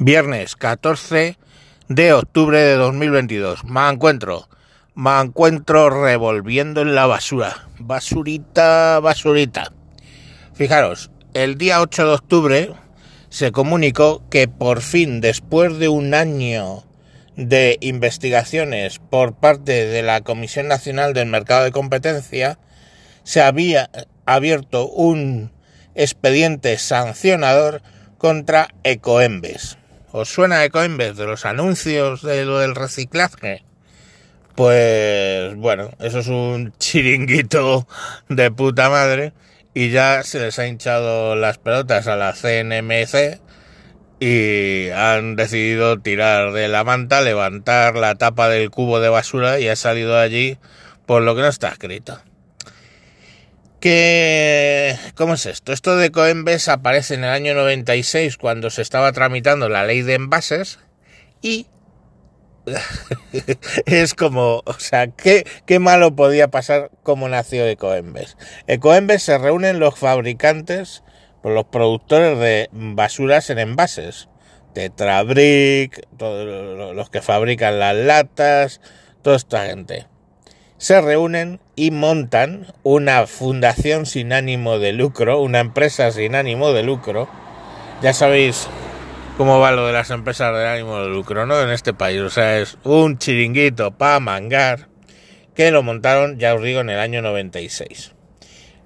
Viernes 14 de octubre de 2022. Me encuentro. Me encuentro revolviendo en la basura. Basurita, basurita. Fijaros, el día 8 de octubre se comunicó que por fin, después de un año de investigaciones por parte de la Comisión Nacional del Mercado de Competencia, se había abierto un expediente sancionador contra Ecoembes. ¿Os suena Ecoembes de los anuncios de lo del reciclaje? Pues bueno, eso es un chiringuito de puta madre y ya se les ha hinchado las pelotas a la CNMC y han decidido tirar de la manta, levantar la tapa del cubo de basura y ha salido allí por lo que no está escrito. ¿Qué, ¿Cómo es esto? Esto de Coembes aparece en el año 96 cuando se estaba tramitando la ley de envases y es como, o sea, ¿qué, qué malo podía pasar como nació Ecoembes. Ecoembes se reúnen los fabricantes, los productores de basuras en envases. Tetrabric, todos los que fabrican las latas, toda esta gente. Se reúnen y montan una fundación sin ánimo de lucro, una empresa sin ánimo de lucro. Ya sabéis cómo va lo de las empresas de ánimo de lucro, ¿no? En este país, o sea, es un chiringuito para mangar que lo montaron, ya os digo, en el año 96.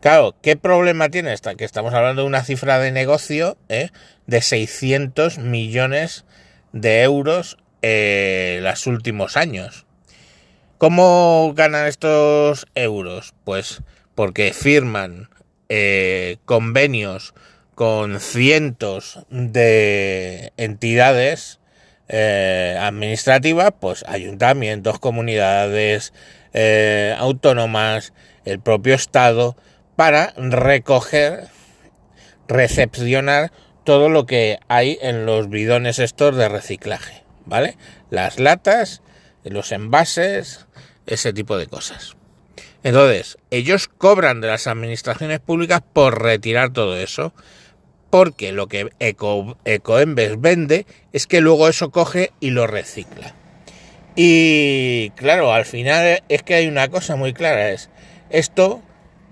Claro, ¿qué problema tiene esta? Que estamos hablando de una cifra de negocio ¿eh? de 600 millones de euros en los últimos años. ¿Cómo ganan estos euros? Pues porque firman eh, convenios con cientos de entidades eh, administrativas, pues ayuntamientos, comunidades eh, autónomas, el propio Estado, para recoger, recepcionar todo lo que hay en los bidones estos de reciclaje, ¿vale? Las latas, los envases, ese tipo de cosas. Entonces, ellos cobran de las administraciones públicas por retirar todo eso, porque lo que Eco, Ecoembes vende es que luego eso coge y lo recicla. Y claro, al final es que hay una cosa muy clara, es esto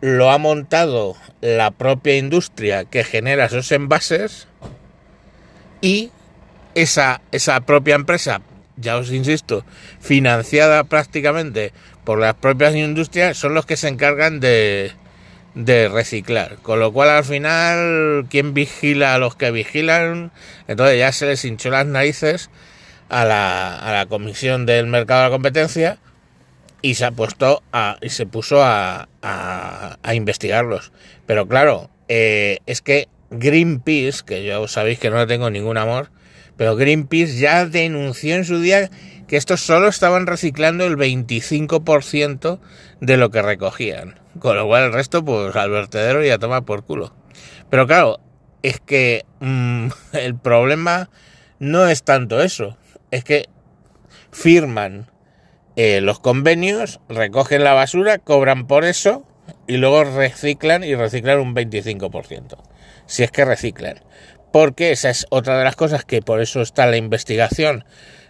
lo ha montado la propia industria que genera esos envases y esa, esa propia empresa ya os insisto, financiada prácticamente por las propias industrias, son los que se encargan de, de reciclar. Con lo cual al final, ¿quién vigila a los que vigilan? Entonces ya se les hinchó las narices a la, a la Comisión del Mercado de la Competencia y se ha puesto a, y se puso a, a, investigarlos. Pero claro, eh, es que Greenpeace, que ya sabéis que no le tengo ningún amor, pero Greenpeace ya denunció en su día que estos solo estaban reciclando el 25% de lo que recogían. Con lo cual el resto, pues al vertedero y a tomar por culo. Pero claro, es que mmm, el problema no es tanto eso. Es que firman eh, los convenios, recogen la basura, cobran por eso y luego reciclan y reciclan un 25%. Si es que reciclan porque esa es otra de las cosas que por eso está la investigación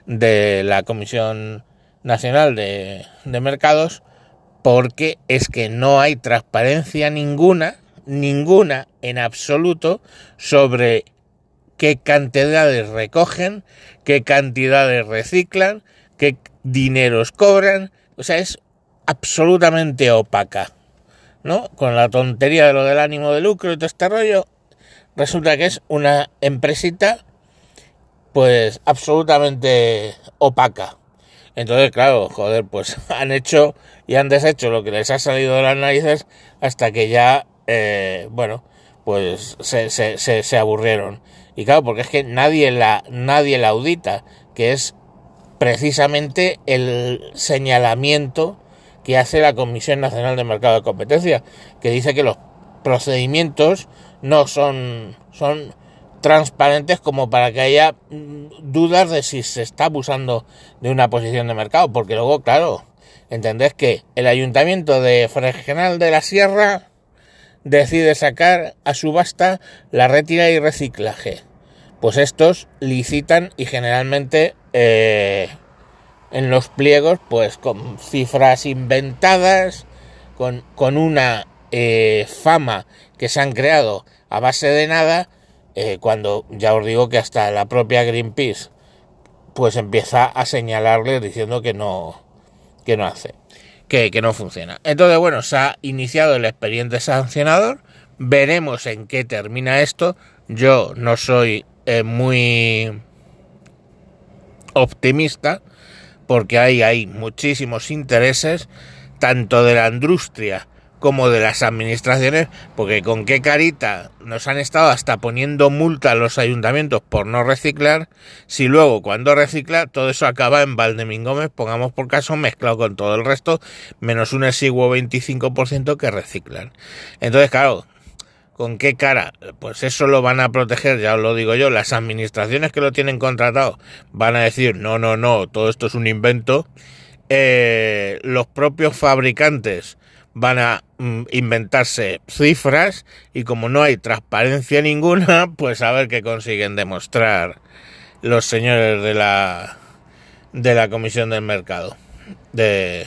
de la Comisión Nacional de, Mercados, porque es que no hay transparencia ninguna, ninguna en absoluto, sobre qué cantidades recogen, qué cantidades reciclan, qué dineros cobran, o sea, es absolutamente opaca, ¿no? Con la tontería de lo del ánimo de lucro y todo este rollo, resulta que es una empresita pues absolutamente opaca. Entonces, claro, joder, pues han hecho y han deshecho lo que les ha salido de las narices hasta que ya, eh, bueno, pues se, se, se, se, aburrieron. Y claro, porque es que nadie la, nadie la audita, que es precisamente el señalamiento que hace la Comisión Nacional de Mercado de Competencia, que dice que los procedimientos no son, son transparentes como para que haya dudas de si se está abusando de una posición de mercado, porque luego, claro, entendés que el ayuntamiento de Fregenal de la Sierra decide sacar a subasta la retira y reciclaje. pues estos licitan y generalmente eh, en los pliegos, pues con cifras inventadas, con, con una eh, fama que se han creado a base de nada, eh, cuando ya os digo que hasta la propia Greenpeace pues empieza a señalarle diciendo que no, que no hace, que, no funciona. Entonces, bueno, se ha iniciado el expediente sancionador, veremos en qué termina esto. Yo no soy eh, muy optimista porque ahí hay muchísimos intereses, tanto de la industria como de las administraciones, porque con qué carita nos han estado hasta poniendo multa a los ayuntamientos por no reciclar, si luego cuando recicla todo eso acaba en Valdemín Gómez, pongamos por caso, mezclado con todo el resto, menos un exiguo 25% que reciclan. Entonces, claro, ¿Con qué cara? Pues eso lo van a proteger, ya os lo digo yo, las administraciones que lo tienen contratado van a decir, no, no, no, todo esto es un invento. Eh, los propios fabricantes van a mm, inventarse cifras y como no hay transparencia ninguna, pues a ver qué consiguen demostrar los señores de la de la Comisión del Mercado de,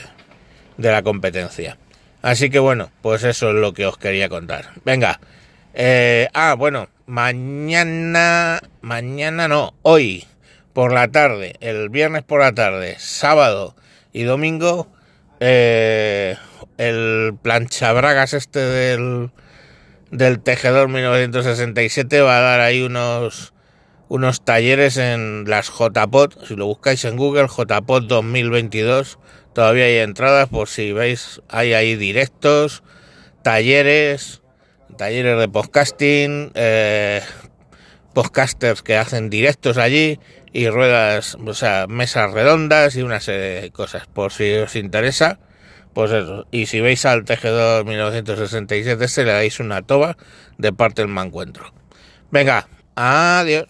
de la competencia. Así que bueno, pues eso es lo que os quería contar. Venga, eh, ah, bueno, mañana, mañana no, hoy por la tarde, el viernes por la tarde, sábado y domingo, eh, el planchabragas este del, del tejedor 1967 va a dar ahí unos unos talleres en las JPOT, si lo buscáis en Google, JPOT 2022, todavía hay entradas por si veis, hay ahí directos, talleres, talleres de podcasting, eh, podcasters que hacen directos allí y ruedas, o sea, mesas redondas y una serie de cosas. Por si os interesa, pues eso. Y si veis al tejedor 1967, se le dais una toba de parte del mancuentro. Venga, adiós.